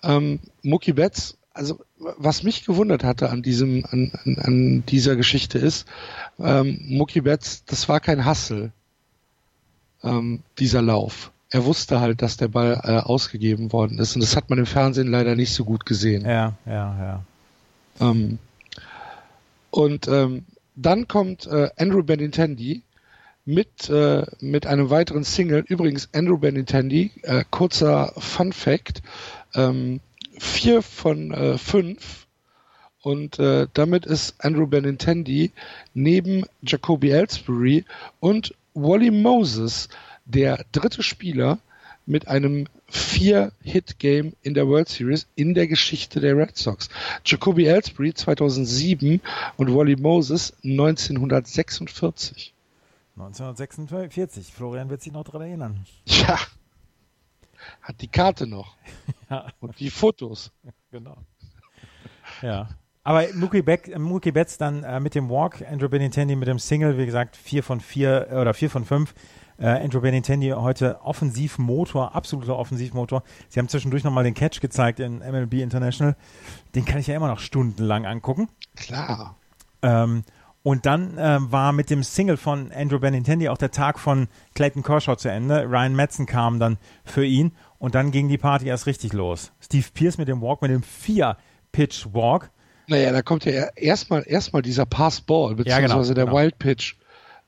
S2: ähm, Mookie Betts, also was mich gewundert hatte an diesem, an, an, an dieser Geschichte ist, ähm, Mookie Betts, das war kein Hassel, ähm, dieser Lauf er wusste halt, dass der Ball äh, ausgegeben worden ist. Und das hat man im Fernsehen leider nicht so gut gesehen.
S3: Ja, ja, ja.
S2: Ähm, und ähm, dann kommt äh, Andrew Benintendi mit, äh, mit einem weiteren Single. Übrigens, Andrew Benintendi, äh, kurzer Fun Fact, ähm, vier von äh, fünf. Und äh, damit ist Andrew Benintendi neben Jacoby Ellsbury und Wally Moses der dritte Spieler mit einem Vier-Hit-Game in der World Series in der Geschichte der Red Sox. Jacoby Ellsbury 2007 und Wally Moses 1946.
S3: 1946, Florian wird sich noch daran erinnern.
S2: Ja, hat die Karte noch. ja. Und die Fotos.
S3: Genau. Ja. Aber Mookie, Beck, Mookie Betts dann äh, mit dem Walk, Andrew Benintendi mit dem Single, wie gesagt, 4 von 4 äh, oder 4 von 5 äh, Andrew Benintendi heute Offensivmotor, absoluter Offensivmotor. Sie haben zwischendurch nochmal den Catch gezeigt in MLB International. Den kann ich ja immer noch stundenlang angucken.
S2: Klar.
S3: Ähm, und dann äh, war mit dem Single von Andrew Benintendi auch der Tag von Clayton Kershaw zu Ende. Ryan Madsen kam dann für ihn und dann ging die Party erst richtig los. Steve Pierce mit dem Walk, mit dem Vier-Pitch-Walk.
S2: Naja, da kommt ja erstmal erstmal dieser Pass-Ball, beziehungsweise ja, genau, der genau. Wild-Pitch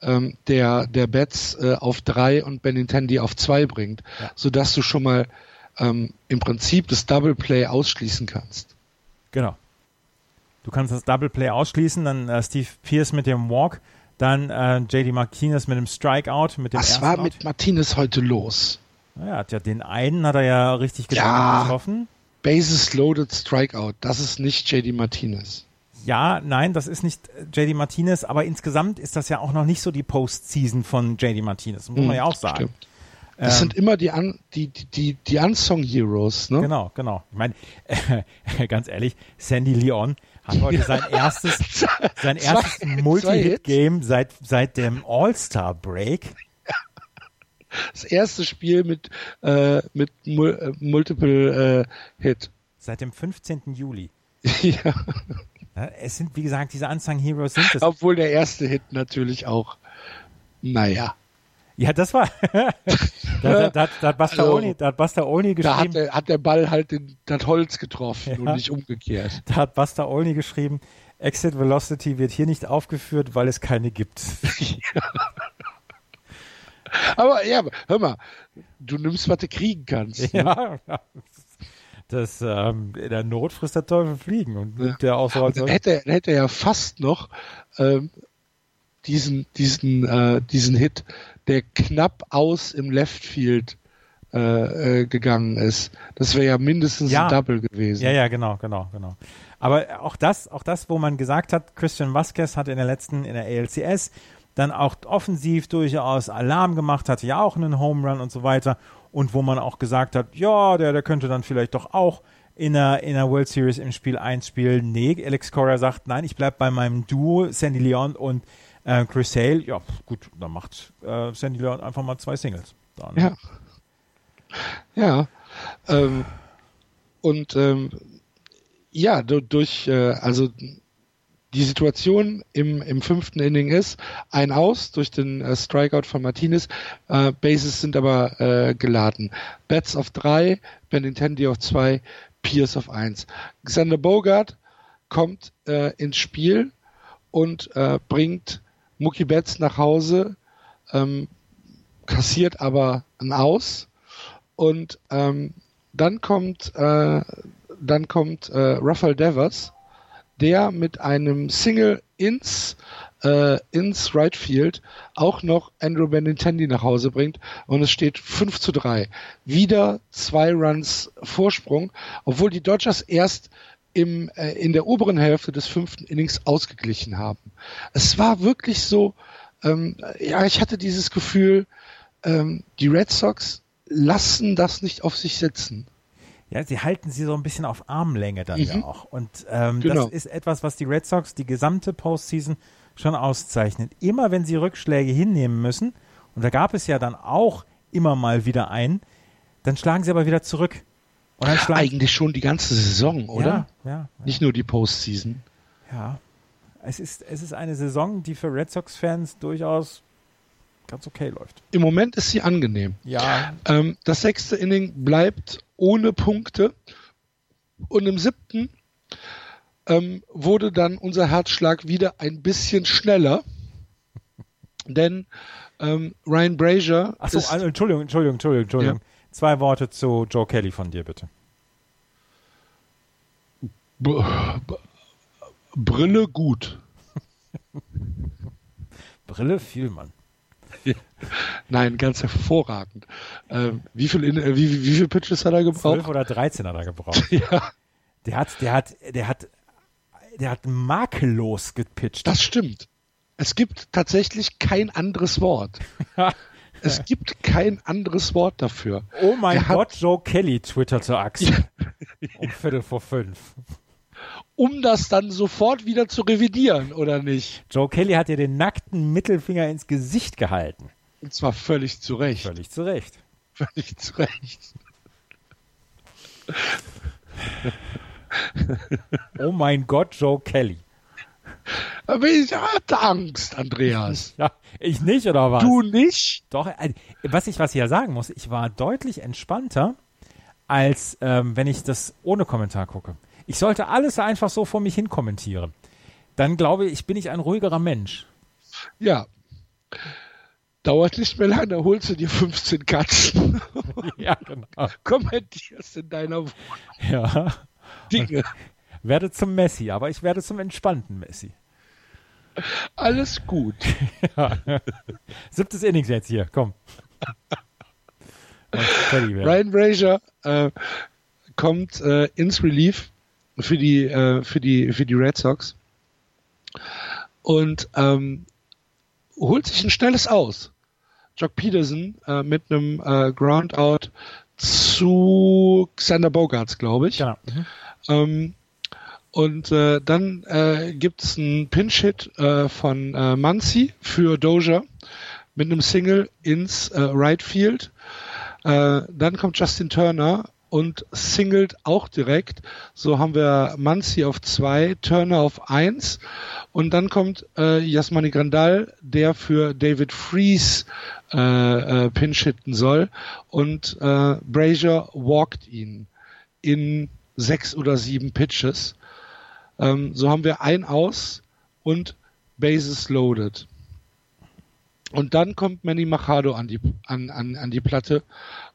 S2: ähm, der, der Betts äh, auf drei und Benintendi auf zwei bringt, ja. sodass du schon mal ähm, im Prinzip das Double Play ausschließen kannst.
S3: Genau. Du kannst das Double Play ausschließen, dann äh, Steve Pierce mit dem Walk, dann äh, JD Martinez mit dem Strikeout. Mit dem
S2: Was war Out. mit Martinez heute los?
S3: Naja, hat ja den einen hat er ja richtig
S2: ja, getroffen. Bases loaded Strikeout, das ist nicht JD Martinez
S3: ja, nein, das ist nicht JD Martinez, aber insgesamt ist das ja auch noch nicht so die Postseason von JD Martinez, muss man ja auch sagen. Stimmt.
S2: Das ähm, sind immer die, Un die, die, die Unsung Heroes, ne?
S3: Genau, genau. Ich meine, äh, ganz ehrlich, Sandy Leon hat heute sein erstes, sein erstes Multi-Hit-Game seit, seit dem All-Star-Break.
S2: Das erste Spiel mit, äh, mit Mul äh, Multiple äh, Hit.
S3: Seit dem 15. Juli. ja. Es sind, wie gesagt, diese Unsung Heroes sind es.
S2: Obwohl der erste Hit natürlich auch, naja.
S3: Ja, das war. da, da, da, da, hat Buster also, da hat Buster Oni geschrieben. Da
S2: hat der, hat der Ball halt den, das Holz getroffen ja. und nicht umgekehrt.
S3: Da hat Buster Oni geschrieben, Exit Velocity wird hier nicht aufgeführt, weil es keine gibt. ja.
S2: Aber ja, hör mal, du nimmst, was du kriegen kannst.
S3: Ne? Ja, das ähm, in der Not frisst der Teufel fliegen und nimmt ja. der auch so
S2: als hätte, hätte er ja fast noch ähm, diesen diesen äh, diesen Hit, der knapp aus im Left Field äh, äh, gegangen ist. Das wäre ja mindestens ja. ein Double gewesen.
S3: Ja, ja, genau, genau, genau. Aber auch das, auch das, wo man gesagt hat, Christian Vasquez hat in der letzten, in der ALCS dann auch offensiv durchaus Alarm gemacht, hatte ja auch einen Home Run und so weiter. und wo man auch gesagt hat, ja, der, der könnte dann vielleicht doch auch in der, in der World Series im Spiel 1 spielen. Nee, Alex Cora sagt, nein, ich bleibe bei meinem Duo, Sandy Leon und äh, Chris Sale. Ja, gut, dann macht äh, Sandy Leon einfach mal zwei Singles. Dann.
S2: Ja. Ja. Ähm, und ähm, ja, durch, äh, also die Situation im, im fünften Inning ist, ein Aus durch den äh, Strikeout von Martinez, äh, Bases sind aber äh, geladen. Bats auf drei, Benintendi auf zwei, Pierce auf eins. Xander Bogart kommt äh, ins Spiel und äh, bringt Mookie Betts nach Hause, ähm, kassiert aber ein Aus und ähm, dann kommt äh, dann kommt äh, Rafael Devers der mit einem Single ins äh, ins Right Field auch noch Andrew Benintendi nach Hause bringt und es steht 5 zu 3. Wieder zwei Runs Vorsprung, obwohl die Dodgers erst im, äh, in der oberen Hälfte des fünften Innings ausgeglichen haben. Es war wirklich so, ähm, ja, ich hatte dieses Gefühl, ähm, die Red Sox lassen das nicht auf sich sitzen.
S3: Ja, sie halten sie so ein bisschen auf Armlänge dann mhm. ja auch. Und ähm, genau. das ist etwas, was die Red Sox die gesamte Postseason schon auszeichnet. Immer wenn sie Rückschläge hinnehmen müssen, und da gab es ja dann auch immer mal wieder einen, dann schlagen sie aber wieder zurück.
S2: Eigentlich schon die ganze Saison, oder? Ja, ja, ja. Nicht nur die Postseason.
S3: Ja. Es ist, es ist eine Saison, die für Red Sox-Fans durchaus ganz okay läuft.
S2: Im Moment ist sie angenehm.
S3: Ja.
S2: Ähm, das sechste Inning bleibt ohne Punkte. Und im siebten ähm, wurde dann unser Herzschlag wieder ein bisschen schneller. Denn ähm, Ryan Brazier.
S3: Achso, also, Entschuldigung, Entschuldigung, Entschuldigung, Entschuldigung. Ja. Zwei Worte zu Joe Kelly von dir, bitte.
S2: B Brille gut.
S3: Brille viel, Mann.
S2: Nein, ganz hervorragend. Ähm, wie, viel in, äh, wie, wie viel Pitches hat er gebraucht? 12
S3: oder 13 hat er gebraucht. ja. Der hat, der hat, der hat, der hat makellos gepitcht.
S2: Das stimmt. Es gibt tatsächlich kein anderes Wort. Es gibt kein anderes Wort dafür.
S3: Oh mein er Gott, Joe Kelly twitterte Axel. um Viertel vor fünf
S2: um das dann sofort wieder zu revidieren, oder nicht?
S3: Joe Kelly hat dir den nackten Mittelfinger ins Gesicht gehalten.
S2: Und zwar völlig zu Recht.
S3: Völlig zu Recht.
S2: Völlig zu Recht.
S3: oh mein Gott, Joe Kelly.
S2: Aber ich hatte Angst, Andreas.
S3: Ja, ich nicht, oder was?
S2: Du nicht?
S3: Doch, äh, was ich, was ich ja sagen muss, ich war deutlich entspannter, als ähm, wenn ich das ohne Kommentar gucke. Ich sollte alles einfach so vor mich hin kommentieren. Dann glaube ich, bin ich ein ruhigerer Mensch.
S2: Ja. Dauert nicht mehr lange, holst du dir 15 Katzen.
S3: ja, genau.
S2: Kommentierst in deiner Wohnung.
S3: Ja. Dinge. werde zum Messi, aber ich werde zum entspannten Messi.
S2: Alles gut. ja.
S3: Siebtes Innings jetzt hier, komm.
S2: Ryan Brazier äh, kommt äh, ins Relief für die, äh, für die, für die Red Sox. Und ähm, holt sich ein schnelles Aus. Jock Peterson äh, mit einem äh, Groundout zu Xander Bogarts, glaube ich.
S3: Ja. Mhm.
S2: Ähm, und äh, dann äh, gibt es einen Pinch-Hit äh, von äh, Muncy für Doja mit einem Single ins äh, Right Field. Äh, dann kommt Justin Turner und singelt auch direkt. So haben wir Manzi auf zwei, Turner auf eins und dann kommt äh, Jasmani Grandal, der für David Fries äh, äh, pinch hitten soll und äh, Brazier walkt ihn in sechs oder sieben Pitches. Ähm, so haben wir ein aus und Bases loaded. Und dann kommt Manny Machado an die, an, an, an die Platte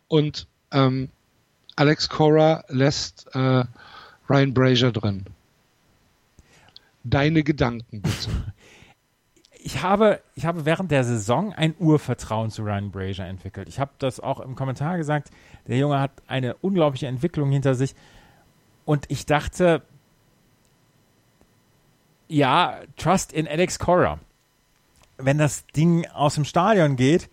S2: und ähm, Alex Cora lässt äh, Ryan Brazier drin. Deine Gedanken bitte.
S3: Ich habe, ich habe während der Saison ein Urvertrauen zu Ryan Brazier entwickelt. Ich habe das auch im Kommentar gesagt. Der Junge hat eine unglaubliche Entwicklung hinter sich. Und ich dachte, ja, trust in Alex Cora. Wenn das Ding aus dem Stadion geht,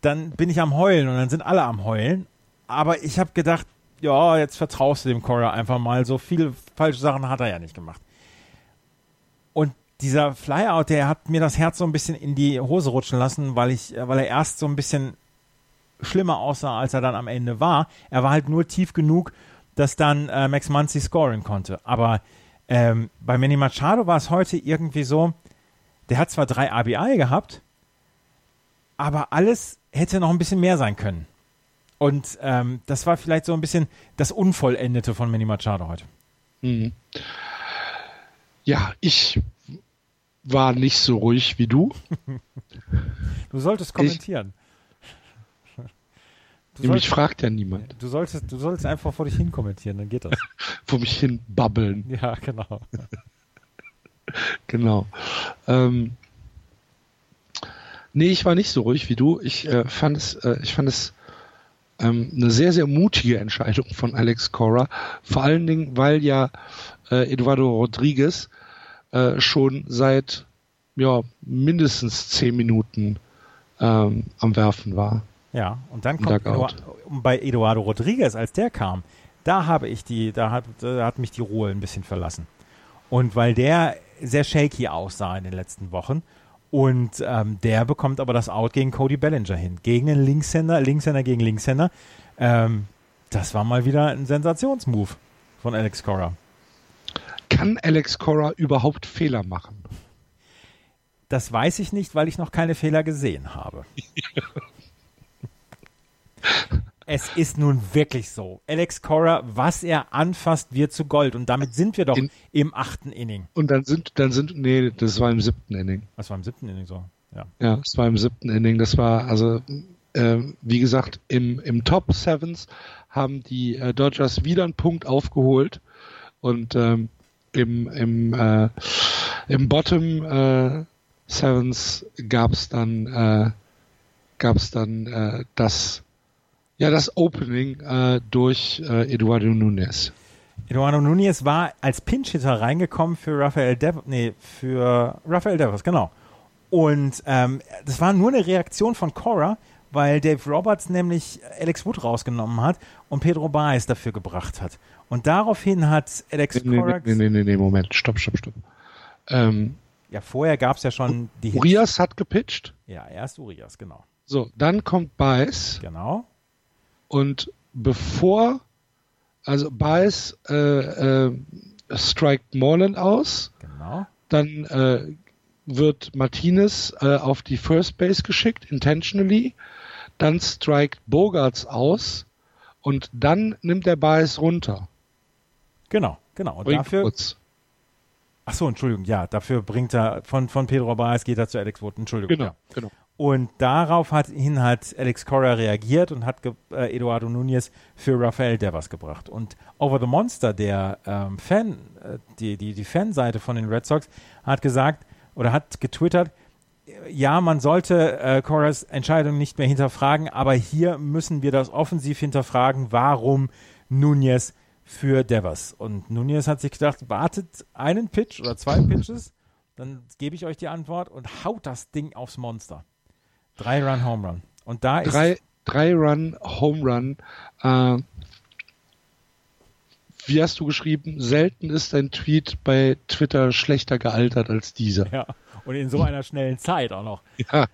S3: dann bin ich am Heulen und dann sind alle am Heulen. aber ich habe gedacht, ja, jetzt vertraust du dem Cora einfach mal. So viele falsche Sachen hat er ja nicht gemacht. Und dieser Flyout, der hat mir das Herz so ein bisschen in die Hose rutschen lassen, weil ich, weil er erst so ein bisschen schlimmer aussah, als er dann am Ende war. Er war halt nur tief genug, dass dann äh, Max Muncy scoren konnte. Aber ähm, bei Manny Machado war es heute irgendwie so, der hat zwar drei ABI gehabt, aber alles hätte noch ein bisschen mehr sein können. Und ähm, das war vielleicht so ein bisschen das Unvollendete von Manny Machado heute. Mhm.
S2: Ja, ich war nicht so ruhig wie du.
S3: du solltest kommentieren.
S2: Ich, mich fragt ja niemand.
S3: Du solltest, du solltest einfach vor dich hin kommentieren, dann geht das.
S2: vor mich hin babbeln.
S3: Ja, genau.
S2: genau. Ähm, nee, ich war nicht so ruhig wie du. Ich äh, fand es, äh, ich fand es ähm, eine sehr, sehr mutige Entscheidung von Alex Cora. Vor allen Dingen, weil ja äh, Eduardo Rodriguez äh, schon seit ja, mindestens zehn Minuten ähm, am Werfen war.
S3: Ja, und dann kommt Eduard, bei Eduardo Rodriguez, als der kam, da habe ich die, da hat, da hat mich die Ruhe ein bisschen verlassen. Und weil der sehr shaky aussah in den letzten Wochen und ähm, der bekommt aber das Out gegen Cody Bellinger hin. Gegen einen Linkshänder, Linkshänder gegen Linkshänder. Ähm, das war mal wieder ein Sensationsmove von Alex Cora.
S2: Kann Alex Cora überhaupt Fehler machen?
S3: Das weiß ich nicht, weil ich noch keine Fehler gesehen habe. Es ist nun wirklich so. Alex Cora, was er anfasst, wird zu Gold. Und damit sind wir doch In, im achten Inning.
S2: Und dann sind, dann sind, nee, das war im siebten Inning.
S3: Das war im siebten Inning so, ja.
S2: Ja, das war im siebten Inning. Das war, also, äh, wie gesagt, im, im Top Sevens haben die äh, Dodgers wieder einen Punkt aufgeholt. Und ähm, im, im, äh, im Bottom äh, Sevens gab es dann, äh, gab's dann äh, das ja, das Opening äh, durch äh, Eduardo Nunez.
S3: Eduardo Nunez war als Pinch-Hitter reingekommen für Rafael Devers, nee, für Rafael Devers, genau. Und ähm, das war nur eine Reaktion von Cora, weil Dave Roberts nämlich Alex Wood rausgenommen hat und Pedro Baez dafür gebracht hat. Und daraufhin hat Alex
S2: nee, Cora... Nee, nee, nee, nee, Moment, stopp, stopp, stopp. Ähm,
S3: ja, vorher gab es ja schon
S2: die... Urias Hits. hat gepitcht?
S3: Ja, erst Urias, genau.
S2: So, dann kommt Baez.
S3: Genau.
S2: Und bevor, also Baez äh, äh, strikt Morland aus,
S3: genau.
S2: dann äh, wird Martinez äh, auf die First Base geschickt, intentionally, dann strikt Bogarts aus und dann nimmt der Baez runter.
S3: Genau, genau. Und dafür, kurz. Ach so, Entschuldigung, ja, dafür bringt er von, von Pedro Baez geht er zu Alex Wood. Entschuldigung.
S2: Genau,
S3: ja.
S2: genau.
S3: Und darauf hat, hin hat Alex Cora reagiert und hat äh, Eduardo Nunez für Rafael Devers gebracht. Und Over the Monster, der ähm, Fan, äh, die, die, die Fanseite von den Red Sox, hat gesagt oder hat getwittert, ja, man sollte äh, Coras Entscheidung nicht mehr hinterfragen, aber hier müssen wir das offensiv hinterfragen, warum Nunez für Devers. Und Nunez hat sich gedacht, wartet einen Pitch oder zwei Pitches, dann gebe ich euch die Antwort und haut das Ding aufs Monster. Drei Run Home Run. Und da ist.
S2: Drei, drei Run Home Run. Äh, wie hast du geschrieben? Selten ist ein Tweet bei Twitter schlechter gealtert als dieser.
S3: Ja, und in so einer schnellen Zeit auch noch.
S2: Ja.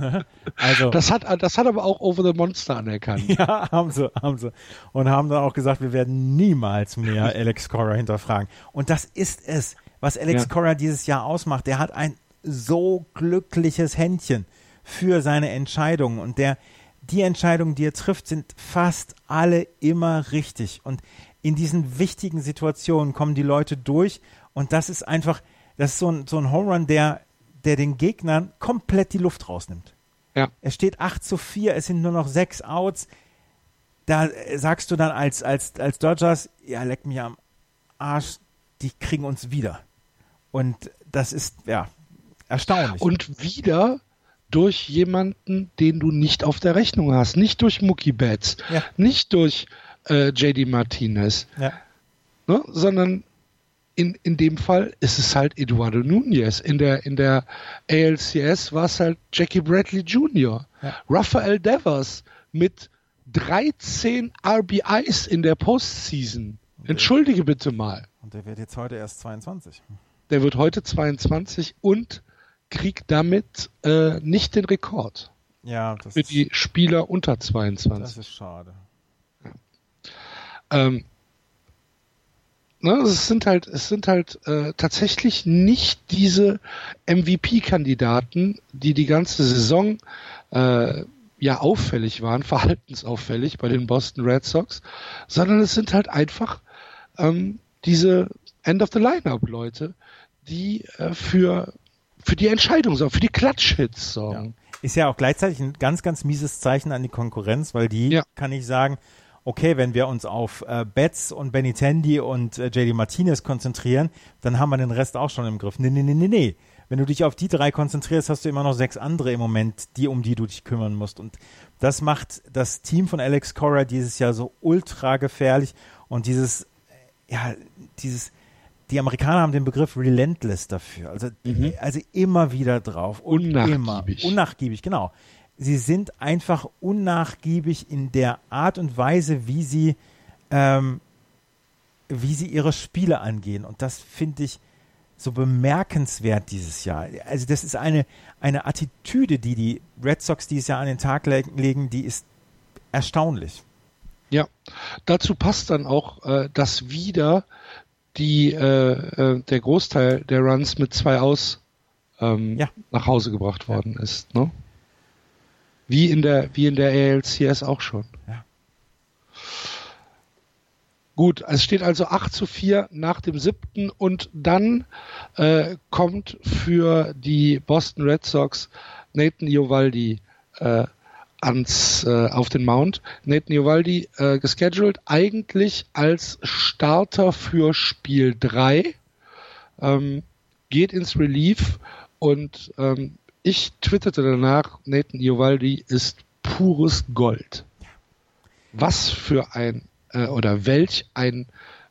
S2: also, das, hat, das hat aber auch Over the Monster anerkannt.
S3: Ja, haben sie, haben sie. Und haben dann auch gesagt, wir werden niemals mehr Alex Cora hinterfragen. Und das ist es, was Alex ja. Cora dieses Jahr ausmacht. Der hat ein so glückliches Händchen für seine Entscheidungen und der die Entscheidungen, die er trifft, sind fast alle immer richtig und in diesen wichtigen Situationen kommen die Leute durch und das ist einfach, das ist so ein, so ein Home Run, der, der den Gegnern komplett die Luft rausnimmt.
S2: Ja.
S3: Es steht 8 zu 4, es sind nur noch sechs Outs. Da sagst du dann als, als, als Dodgers, ja, leck mich am Arsch, die kriegen uns wieder. Und das ist, ja, erstaunlich.
S2: Und wieder durch jemanden, den du nicht auf der Rechnung hast. Nicht durch Mookie Betts, ja. nicht durch äh, JD Martinez,
S3: ja.
S2: ne? sondern in, in dem Fall ist es halt Eduardo Nunez. In der, in der ALCS war es halt Jackie Bradley Jr., ja. Rafael Devers mit 13 RBIs in der Postseason. Entschuldige bitte mal.
S3: Und der wird jetzt heute erst 22.
S2: Der wird heute 22 und kriegt damit äh, nicht den Rekord
S3: Ja, das,
S2: für die Spieler unter 22.
S3: das ist schade.
S2: Ähm, ne, es sind halt, es sind halt äh, tatsächlich nicht diese MVP-Kandidaten, die die ganze Saison äh, ja auffällig waren, verhaltensauffällig bei den Boston Red Sox, sondern es sind halt einfach ähm, diese End of the Lineup Leute, die äh, für für die Entscheidung sorgen, für die Klatschhits sorgen.
S3: Ist ja auch gleichzeitig ein ganz, ganz mieses Zeichen an die Konkurrenz, weil die
S2: Ja.
S3: kann ich sagen, okay, wenn wir uns auf äh, Betts und Benitendi und äh, JD Martinez konzentrieren, dann haben wir den Rest auch schon im Griff. Nee, nee, nee, nee, nee. Wenn du dich auf die drei konzentrierst, hast du immer noch sechs andere im Moment, die um die du dich kümmern musst. Und das macht das Team von Alex Cora dieses Jahr so ultra gefährlich und dieses, ja, dieses, die Amerikaner haben den Begriff relentless dafür. Also, also immer wieder drauf. Und
S2: Unnachgiebig.
S3: Immer. Unnachgiebig, genau. Sie sind einfach unnachgiebig in der Art und Weise, wie sie, ähm, wie sie ihre Spiele angehen. Und das finde ich so bemerkenswert dieses Jahr. Also das ist eine, eine Attitüde, die die Red Sox dieses Jahr an den Tag le legen, die ist erstaunlich.
S2: Ja, dazu passt dann auch, äh, dass wieder die äh, äh, der Großteil der Runs mit zwei aus ähm,
S3: Ja.
S2: nach Hause gebracht worden ist. Ne? Wie in der wie in der ALCS auch schon.
S3: Ja.
S2: Gut, es steht also 8 zu 4 nach dem siebten und dann äh, kommt für die Boston Red Sox Nathan Iovaldi äh, ans äh, auf den Mount. Nathan Iovaldi äh, gescheduled eigentlich als Starter für Spiel 3, ähm, geht ins Relief und ähm, ich twitterte danach, Nathan Iovaldi ist pures Gold. Was für ein äh, oder welch ein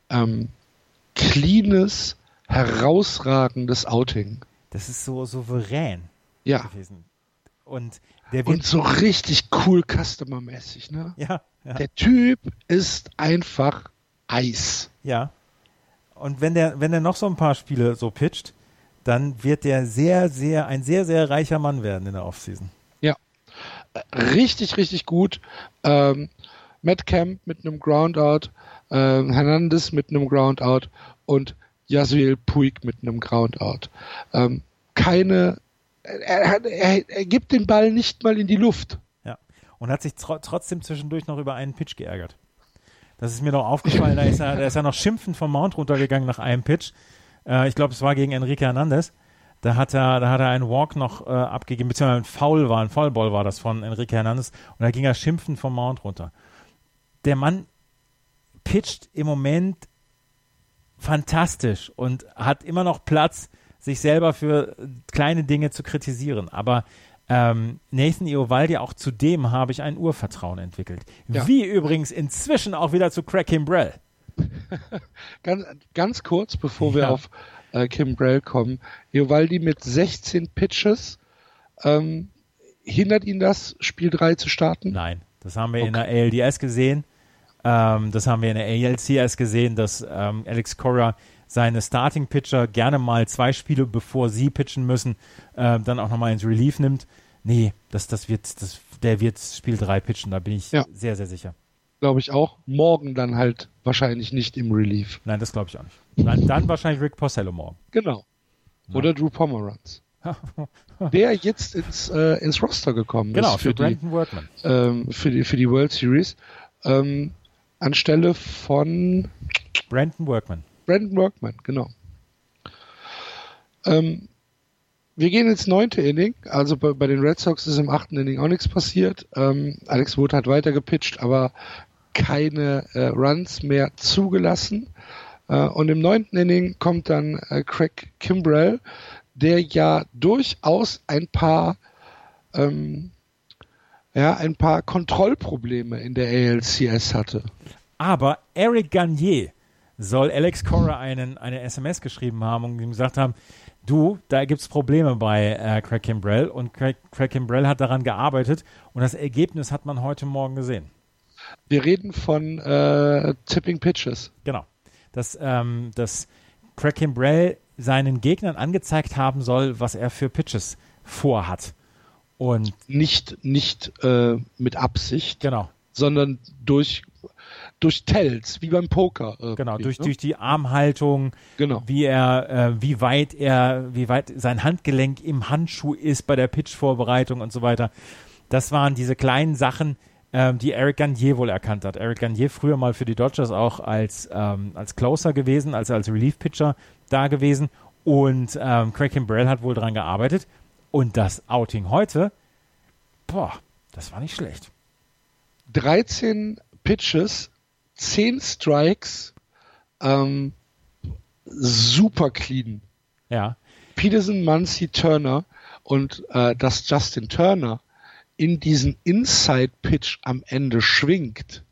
S2: ähm, cleanes, herausragendes Outing.
S3: Das ist so souverän
S2: Ja.
S3: gewesen. Und
S2: Und so richtig cool Customer-mäßig, ne?
S3: ja, ja.
S2: Der Typ ist einfach Eis.
S3: Ja. Und wenn der, wenn der noch so ein paar Spiele so pitcht, dann wird der sehr, sehr, ein sehr, sehr reicher Mann werden in der Offseason.
S2: Ja. Äh, Richtig, richtig gut. Ähm, Matt Camp mit einem Groundout, ähm, Hernandez mit einem Groundout und Yasuel Puig mit einem Groundout. Ähm, keine, er, er, er gibt den Ball nicht mal in die Luft.
S3: Ja. Und hat sich tro trotzdem zwischendurch noch über einen Pitch geärgert. Das ist mir noch aufgefallen, da ist er, da ist er noch schimpfend vom Mount runtergegangen nach einem Pitch. Äh, ich glaube, es war gegen Enrique Hernandez. Da hat er, da hat er einen Walk noch äh, abgegeben, beziehungsweise ein Foul war, ein Foulball war das von Enrique Hernandez. Und da ging er schimpfend vom Mount runter. Der Mann pitcht im Moment fantastisch und hat immer noch Platz, sich selber für kleine Dinge zu kritisieren. Aber ähm, Nathan Iovaldi, auch zu dem habe ich ein Urvertrauen entwickelt.
S2: Ja.
S3: Wie übrigens inzwischen auch wieder zu Craig Kimbrell.
S2: Ganz, ganz kurz, bevor wir
S3: Ja.
S2: auf äh, Kim Brell kommen. Eovaldi mit 16 Pitches. Ähm, hindert ihn das, Spiel 3 zu starten?
S3: Nein, das haben wir in der ALDS gesehen. Ähm, das haben wir in der ALCS gesehen, dass ähm, Alex Cora seine Starting-Pitcher gerne mal zwei Spiele, bevor sie pitchen müssen, ähm, dann auch nochmal ins Relief nimmt. Nee, das, das wird, das, der wird Spiel 3 pitchen, da bin ich
S2: Ja.
S3: sehr, sehr sicher.
S2: Glaube ich auch. Morgen dann halt wahrscheinlich nicht im Relief.
S3: Nein, das glaube ich auch nicht. Dann, dann wahrscheinlich Rick Porcello morgen.
S2: Genau. Oder Drew Pomeranz. Der jetzt ins, äh, ins Roster gekommen
S3: Genau,
S2: ist
S3: für,
S2: für, die,
S3: Brandon Workman.
S2: ähm, für, die, für die World Series. Ähm, anstelle von
S3: Brandon Workman.
S2: Brandon Workman, genau. Ähm, wir gehen ins neunte Inning. Also bei, bei den Red Sox ist im achten Inning auch nichts passiert. Ähm, Alex Wood hat weiter gepitcht, aber keine äh, Runs mehr zugelassen. Äh, und im neunten Inning kommt dann äh, Craig Kimbrell, der ja durchaus ein paar ähm, ja, ein paar Kontrollprobleme in der ALCS hatte.
S3: Aber Eric Garnier soll Alex Cora einen, eine SMS geschrieben haben und ihm gesagt haben, du, da gibt es Probleme bei äh, Craig Kimbrell und Craig, Craig Kimbrell hat daran gearbeitet und das Ergebnis hat man heute Morgen gesehen.
S2: Wir reden von äh, Tipping Pitches.
S3: Genau. Dass, ähm, dass Craig Kimbrell seinen Gegnern angezeigt haben soll, was er für Pitches vorhat. Und
S2: nicht nicht äh, mit Absicht,
S3: genau.
S2: sondern durch durch Tells, wie beim Poker.
S3: Genau, durch, ne? durch die Armhaltung,
S2: genau.
S3: wie er, äh, wie weit er, wie weit sein Handgelenk im Handschuh ist bei der Pitch-Vorbereitung und so weiter. Das waren diese kleinen Sachen, ähm, die Eric Garnier wohl erkannt hat. Eric Garnier früher mal für die Dodgers auch als, ähm, als Closer gewesen, also als Relief-Pitcher da gewesen. Und ähm, Craig Kimbrell hat wohl daran gearbeitet. Und das Outing heute, boah, das war nicht schlecht.
S2: 13 Pitches, 10 Strikes, ähm, super clean.
S3: Ja.
S2: Peterson, Muncy, Turner und äh, dass Justin Turner in diesen Inside-Pitch am Ende schwingt,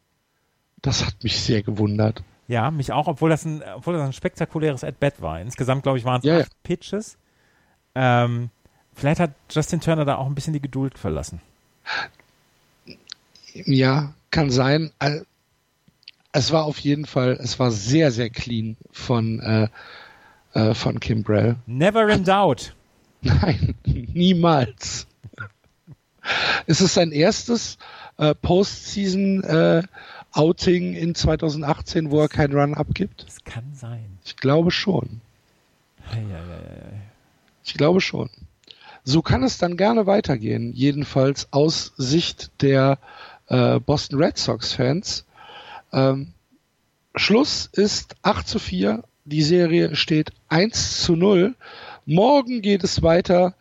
S2: das hat mich sehr gewundert.
S3: Ja, mich auch, obwohl das ein, obwohl das ein spektakuläres At-Bat war. Insgesamt, glaube ich, waren es
S2: ja,
S3: acht ja. Pitches. Ähm, vielleicht hat Justin Turner da auch ein bisschen die Geduld verlassen.
S2: Ja, kann sein. Es war auf jeden Fall, es war sehr, sehr clean von, äh, äh, von Kimbrell.
S3: Never in doubt.
S2: Nein, niemals. Ist es sein erstes äh, Postseason äh, Outing in 2018, wo er keinen Run abgibt?
S3: Das kann sein.
S2: Ich glaube schon.
S3: Ei, ei, ei,
S2: ich glaube schon. So kann es dann gerne weitergehen, jedenfalls aus Sicht der äh, Boston Red Sox Fans. Ähm, Schluss ist 8 zu 4. Die Serie steht 1 zu 0. Morgen geht es weiter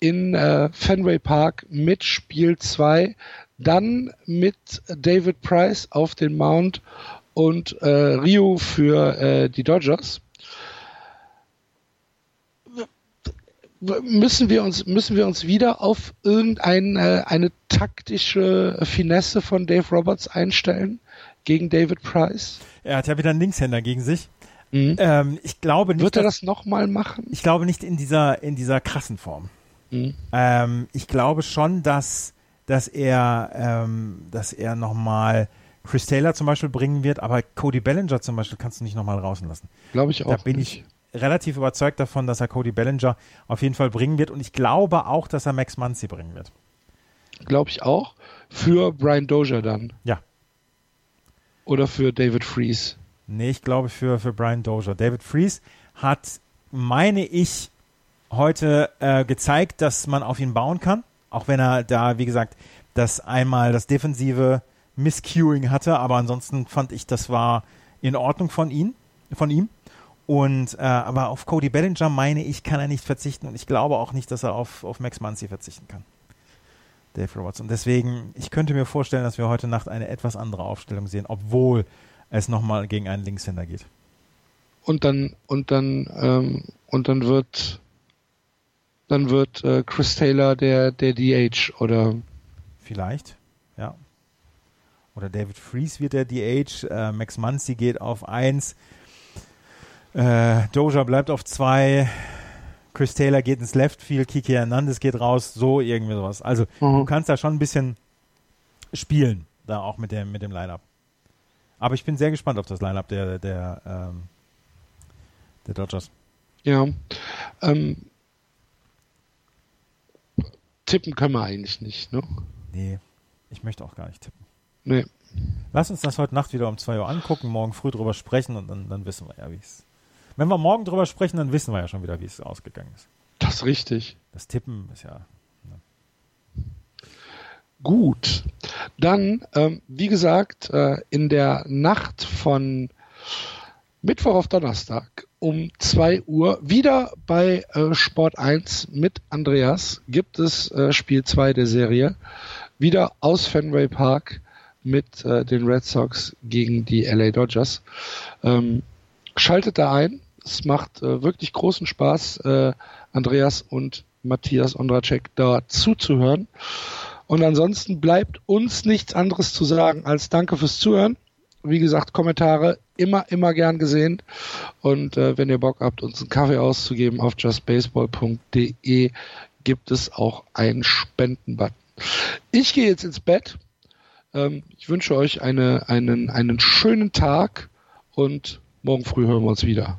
S2: in äh, Fenway Park mit Spiel 2, dann mit David Price auf den Mount und äh, Rio für äh, die Dodgers. Müssen wir uns müssen wir uns wieder auf irgendeine äh, eine taktische Finesse von Dave Roberts einstellen gegen David Price?
S3: Er hat ja wieder einen Linkshänder gegen sich. Mhm. Ähm, ich glaube nicht.
S2: Wird er das nochmal machen?
S3: Ich glaube nicht in dieser in dieser krassen Form.
S2: Mhm.
S3: Ähm, ich glaube schon, dass, dass er, ähm, dass er nochmal Chris Taylor zum Beispiel bringen wird, aber Cody Bellinger zum Beispiel kannst du nicht nochmal draußen lassen.
S2: Glaube ich auch.
S3: Da bin
S2: nicht.
S3: ich relativ überzeugt davon, dass er Cody Bellinger auf jeden Fall bringen wird und ich glaube auch, dass er Max Muncy bringen wird.
S2: Glaube ich auch. Für Brian Dozier dann.
S3: Ja.
S2: Oder für David Fries.
S3: Nee, ich glaube für, für Brian Dozier. David Fries hat, meine ich, heute äh, gezeigt, dass man auf ihn bauen kann. Auch wenn er da, wie gesagt, das einmal das defensive Miscuing hatte, aber ansonsten fand ich, das war in Ordnung von ihm, von ihm. Und äh, aber auf Cody Bellinger meine ich, kann er nicht verzichten und ich glaube auch nicht, dass er auf, auf Max Muncy verzichten kann. Dave Roberts. Und deswegen, ich könnte mir vorstellen, dass wir heute Nacht eine etwas andere Aufstellung sehen, obwohl es nochmal gegen einen Linkshänder geht.
S2: Und dann, und dann, ähm, und dann wird dann wird äh, Chris Taylor der, der DH oder.
S3: Vielleicht, ja. Oder David Fries wird der DH, äh, Max Muncy geht auf 1, äh, Doja bleibt auf 2, Chris Taylor geht ins Left Field, Kiki Hernandez geht raus, so irgendwie sowas. Also mhm. du kannst da schon ein bisschen spielen, da auch mit dem, mit dem Line-Up. Aber ich bin sehr gespannt auf das Line-Up der, der, ähm, der Dodgers.
S2: Ja. Ähm, tippen können wir eigentlich nicht, ne?
S3: Nee, ich möchte auch gar nicht tippen.
S2: Nee.
S3: Lass uns das heute Nacht wieder um 2 Uhr angucken, morgen früh drüber sprechen und dann, dann wissen wir ja, wie es. Wenn wir morgen drüber sprechen, dann wissen wir ja schon wieder, wie es ausgegangen ist.
S2: Das ist richtig.
S3: Das Tippen ist ja.
S2: Ne. Gut. Dann, ähm, wie gesagt, äh, in der Nacht von Mittwoch auf Donnerstag um 2 Uhr wieder bei äh, Sport 1 mit Andreas gibt es äh, Spiel 2 der Serie. Wieder aus Fenway Park mit äh, den Red Sox gegen die LA Dodgers. Ähm, schaltet da ein. Es macht äh, wirklich großen Spaß, äh, Andreas und Matthias Ondracek da zuzuhören. Und ansonsten bleibt uns nichts anderes zu sagen als Danke fürs Zuhören wie gesagt, Kommentare immer, immer gern gesehen. Und äh, wenn ihr Bock habt, uns einen Kaffee auszugeben auf justbaseball.de gibt es auch einen Spendenbutton. Ich gehe jetzt ins Bett. Ähm, ich wünsche euch eine, einen, einen schönen Tag und morgen früh hören wir uns wieder.